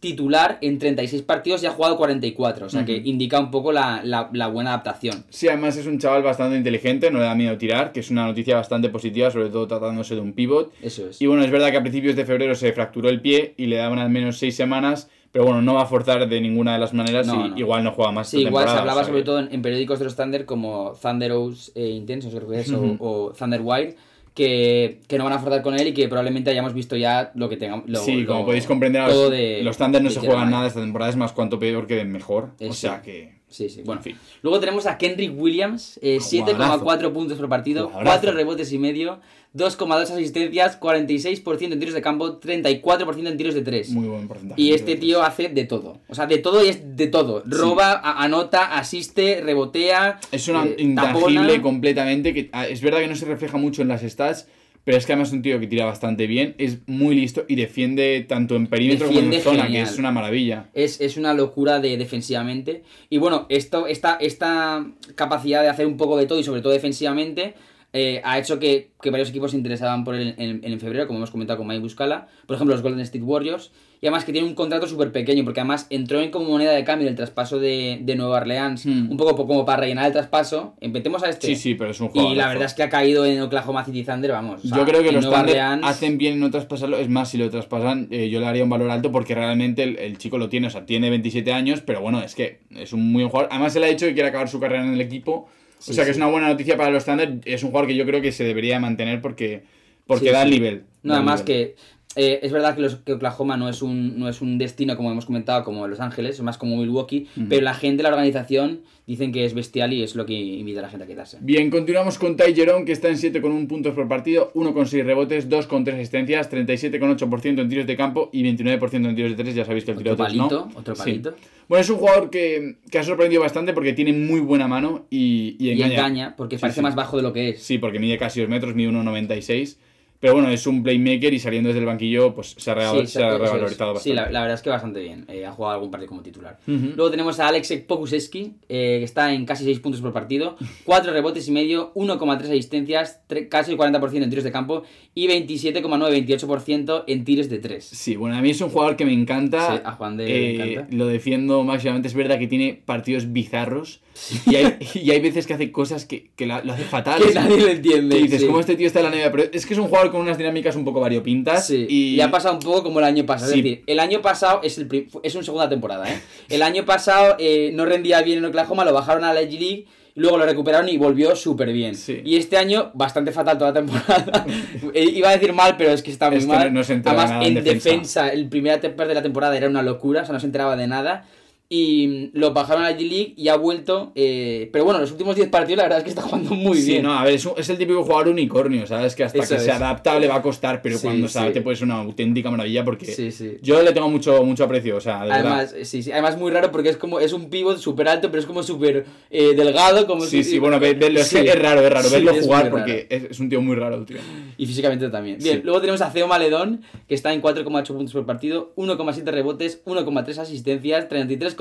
titular en 36 partidos y ha jugado 44, o sea que Ujú. indica un poco la, la- la buena adaptación. Sí, además es un chaval bastante inteligente, no le da miedo tirar, que es una noticia bastante positiva, sobre todo tratándose de un pivot. Eso es. Y bueno, es verdad que a principios de febrero se fracturó el pie y le daban al menos 6 semanas, pero bueno, no va a forzar de ninguna de las maneras No, y no. igual no juega más Sí, igual se hablaba o sea sobre que- todo en, en periódicos de los Thunder como Thunder O's eh, Intensos, creo que es, o- o, Thunder Wire, que, que no van a forzar con él y que probablemente hayamos visto ya lo que tengamos. lo- sí, lo- como podéis comprender, los, de- los Thunder no se juegan nada esta temporada, es más cuanto peor que mejor. O sea que... Sí, sí, bueno. En fin. Luego tenemos a Kendrick Williams, eh, 7,4 puntos por partido, Jugadorazo. 4 rebotes y medio, 2,2 asistencias, 46% en tiros de campo, 34% en tiros de 3. Muy buen porcentaje. Y este tío hace de todo. O sea, de todo y es de todo. Roba, anota, asiste, rebotea. Es una eh, intangible completamente, que ah, es verdad que no se refleja mucho en las stats, pero es que además es un tío que tira bastante bien, es muy listo y defiende tanto en perímetro como en zona, genial. que es una maravilla. Es, es una locura de defensivamente. Y bueno, esto, esta, esta capacidad de hacer un poco de todo y sobre todo defensivamente eh, ha hecho que, que varios equipos se interesaban por él en, en febrero, como hemos comentado con Mike Buscala. Por ejemplo, los Golden State Warriors. Y además que tiene un contrato súper pequeño, porque además entró en como moneda de cambio el traspaso de, de Nueva Orleans, Hmm. un poco po- como para rellenar el traspaso. Empecemos a este. Sí, sí, pero es un Y jugador. la verdad es que ha caído en Oklahoma City Thunder, vamos. o sea, Yo creo que los Nueva Thunder Orleans- hacen bien en no traspasarlo. Es más, si lo traspasan, eh, yo le haría un valor alto porque realmente el, el chico lo tiene. O sea, tiene 27 años, pero bueno, es que es un muy buen jugador. Además, él ha dicho que quiere acabar su carrera en el equipo. Sí, o sea, que es una buena noticia para los Thunder. Es un jugador que yo creo que se debería mantener porque, porque Sí, da el nivel. Nada Da el más que eh, es verdad que, los, que Oklahoma no es, un, no es un destino, como hemos comentado, como Los Ángeles, es más como Milwaukee, Ujú. pero la gente, la organización, dicen que es bestial y es lo que invita a la gente a quedarse. Bien, continuamos con Ty Jerome, que está en 7,1 puntos por partido, 1,6 rebotes, 2,3 asistencias, 37,8% en tiros de campo y 29% en tiros de 3. Ya sabéis que el tiro de 3 no. palito, otro Sí. palito. Bueno, es un jugador que, que ha sorprendido bastante porque tiene muy buena mano y, y Y engaña. engaña, porque Sí, parece sí. más bajo de lo que es. Sí, porque mide casi 2 metros, mide 1,96. Pero bueno, es un playmaker y saliendo desde el banquillo, pues se ha, Sí, se ha revalorizado Sí, bastante. la, la verdad es que bastante bien. Eh, ha jugado algún partido como titular. Luego tenemos a Alex Pokusevski, eh, que está en casi 6 puntos por partido, 4 rebotes y medio, 1,3 asistencias, casi el 40% en tiros de campo y 27,9-28% en tiros de 3. Sí, bueno, a mí es un jugador que me encanta. Sí, a Juan de le Eh, encanta. Lo defiendo máximamente. Es verdad que tiene partidos bizarros. Y, hay, y hay veces que hace cosas que, que la- lo hace fatal. Que nadie lo entiende. Que dices, sí. ¿cómo este tío está en la NBA? Pero es que es un jugador con unas dinámicas un poco variopintas. Sí, y... y ha pasado un poco como el año pasado. Sí. Es decir, el año pasado es, el es una segunda temporada, ¿eh? El año pasado eh, no rendía bien en Oklahoma, lo bajaron a la G League. y Luego lo recuperaron y volvió súper bien. Y este año, bastante fatal toda la temporada. Eh, Iba a decir mal, pero es que está muy Es mal. no- no se Además, nada en en defensa. defensa, el primer parte de la temporada era una locura, o sea, no se enteraba de nada. Y lo bajaron a la G League y ha vuelto. eh, pero bueno, los últimos 10 partidos, la verdad es que está jugando muy Sí, bien. no, a ver, es, un- es el típico jugador unicornio, ¿sabes? Que hasta Eso que se es. adapta le va a costar, pero Sí, cuando se sí. adapte puede ser una auténtica maravilla porque Sí, sí. yo le tengo mucho, mucho aprecio, o sea, de verdad. Además, sí, sí, además muy raro porque es como es un pivot súper alto, pero es como súper eh, delgado, como Sí, si- sí, bueno, ve- verlo, es, Sí. es raro, es raro Sí, verlo es jugar porque es, es un tío muy raro, tío. Y físicamente también. Bien, Sí. luego tenemos a Ceo Maledón, que está en 4,8 puntos por partido, 1,7 rebotes, 1,3 asistencias,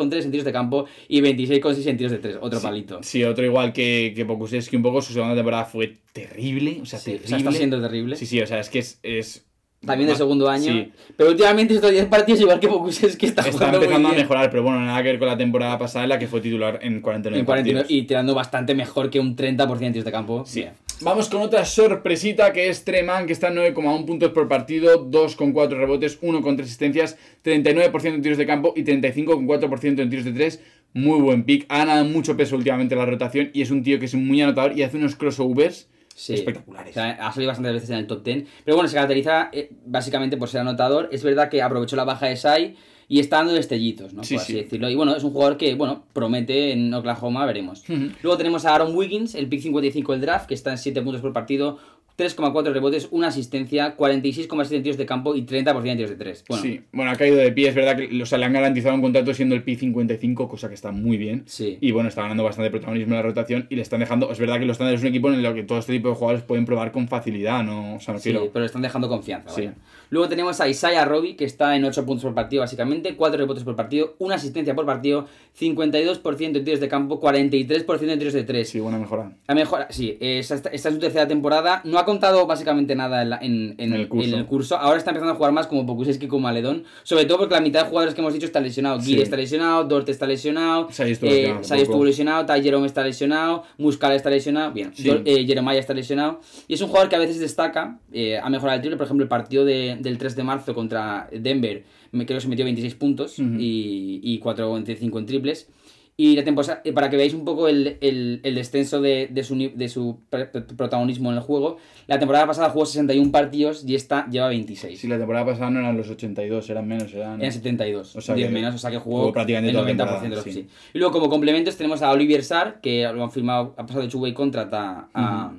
33,3 en tiros de campo y 26,6 en tiros de 3. Otro palito. Sí, otro igual que, que Pokusevski un poco, su segunda temporada fue terrible, o sea, Sí, o terrible. sea, está siendo terrible. Sí, sí, o sea, es que es... es También de ma- segundo año. Sí, Pero últimamente estos 10 partidos, igual que que está, está jugando muy empezando a mejorar, pero bueno, nada que ver con la temporada pasada en la que fue titular en 49 En 49 partidos. y tirando bastante mejor que un 30% de campo. Sí. Bien. Vamos con otra sorpresita que es Treman, que está en 9,1 puntos por partido, 2,4 rebotes, 1,3 asistencias, 39% en tiros de campo y 35,4% en tiros de 3. Muy buen pick. Ha ganado mucho peso últimamente en la rotación y es un tío que es muy anotador y hace unos crossovers Sí. espectaculares. O sea, ha salido bastantes veces en el top 10. Pero bueno, se caracteriza eh, básicamente por ser anotador. Es verdad que aprovechó la baja de Sai y está dando destellitos, ¿no? Sí, por así sí. decirlo. Y bueno, es un jugador que, bueno, promete en Oklahoma, veremos. Luego tenemos a Aaron Wiggins, el pick 55 del draft, que está en 7 puntos por partido, 3,4 rebotes, una asistencia, 46,7 en tiros de campo y 30% en tiros de 3. Bueno, Sí, bueno, ha caído de pie, es verdad que o sea, le han garantizado un contrato siendo el P55, cosa que está muy bien. Sí. Y bueno, está ganando bastante protagonismo en la rotación y le están dejando. Es verdad que los Thunder es un equipo en el que todo este tipo de jugadores pueden probar con facilidad, ¿no? O sea, me Sí, pero le están dejando confianza. Sí. vaya. Luego tenemos a Isaiah Robbie, que está en 8 puntos por partido, básicamente, 4 rebotes por partido, una asistencia por partido, 52% en tiros de campo, 43% en tiros de 3. Sí, buena mejora. Ha mejorado, sí, esta, esta es su tercera temporada. No ha contado básicamente nada en, la- en- en- En el curso. en el curso. Ahora está empezando a jugar más como Pokuseski como Maledón. Sobre todo porque la mitad de jugadores que hemos dicho está lesionado. Sí. Giri está lesionado, Dort está lesionado, Sai estuvo eh, estuvo lesionado, Ty Jerome está lesionado, Muscala está lesionado, bien, Sí. Eh, Jeremiah está lesionado. Y es un jugador que a veces destaca, eh, ha mejorado el triple. Por ejemplo, el partido de- del 3 de marzo contra Denver, me creo que se metió 26 puntos Ujú. y, y 4 entre 5 en triples. Y la temporada, para que veáis un poco el, el- el descenso de, de su, de su pr- pr- protagonismo en el juego, la temporada pasada jugó 61 partidos y esta lleva 26. Sí, la temporada pasada no eran los 82, eran menos, eran... Eran 72, O sea 10 que menos, o sea que jugó, jugó prácticamente el toda la 90% de los sí. sí. Y luego como complementos tenemos a Olivier Sarr, que lo han firmado, ha pasado de two-way contract a, a,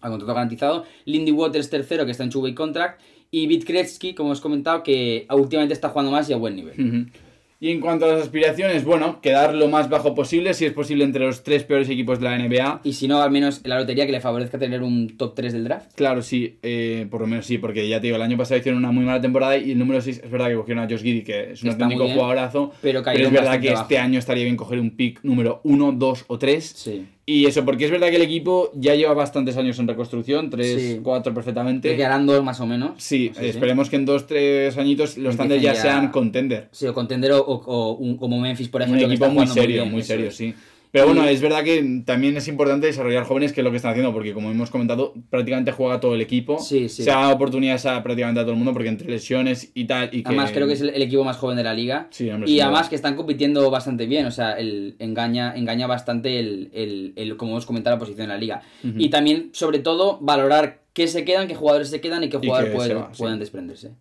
a contrato garantizado, Lindy Waters tercero, que está en two-way contract, y Vit Kretsky, como os he comentado, que últimamente está jugando más y a buen nivel. Y en cuanto a las aspiraciones, bueno, quedar lo más bajo posible, si es posible entre los tres peores equipos de la NBA. Y si no, al menos en la lotería que le favorezca tener un top 3 del draft. Claro, sí, eh, por lo menos sí, porque ya te digo, el año pasado hicieron una muy mala temporada y el número 6 es verdad que cogieron a Josh Giddy, que es un Está auténtico bien, jugadorazo, pero pero, es verdad que este año estaría bien coger un pick número 1, 2 o 3. Sí. Y eso, porque es verdad que el equipo ya lleva bastantes años en reconstrucción, 3, Sí. 4 Te perfectamente. quedarán dos más o menos. Sí, esperemos que en 2, 3 añitos los Thunder ya, ya- sean contender. Sí, o contender o, o- o un- como Memphis, por Un ejemplo. que equipo muy serio, bien, muy serio, sí. Pero bueno, es verdad que también es importante desarrollar jóvenes, que es lo que están haciendo, porque como hemos comentado, prácticamente juega todo el equipo. Sí, sí. Se dado oportunidades a prácticamente a todo el mundo, porque entre lesiones y tal. Y que... Además, creo que es el, el equipo más joven de la liga. Sí, hombre, y además que están compitiendo bastante bien. O sea, el, engaña, engaña bastante el, el- el- como hemos comentado, la posición en la liga. Y también, sobre todo, valorar qué se quedan, qué jugadores se quedan y qué jugadores pueden, va, pueden desprenderse.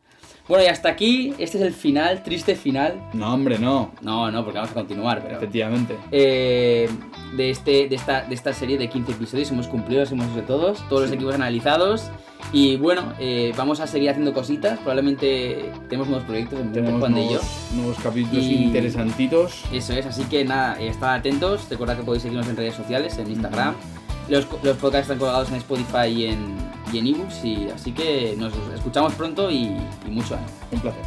Bueno, y hasta aquí, este es el final, triste final. No, hombre, no. No, no, porque vamos a continuar, pero... Efectivamente. eh, de, este, de, esta, de esta serie de 15 episodios. Hemos cumplido, los hemos hecho todos, todos los equipos analizados. Y bueno, eh, vamos a seguir haciendo cositas. Probablemente tenemos nuevos proyectos en Tenemos Juan de y yo. nuevos, nuevos capítulos Y- interesantitos. Eso es, así que nada, eh, estad atentos. Recordad que podéis seguirnos en redes sociales, en Instagram. Los, los podcasts están colgados en Spotify y en, y en ebooks. Y así que nos escuchamos pronto y, y mucho ánimo. Un placer.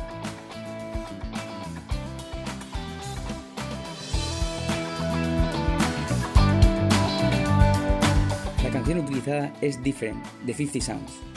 La canción utilizada es Different, de 50 Sounds.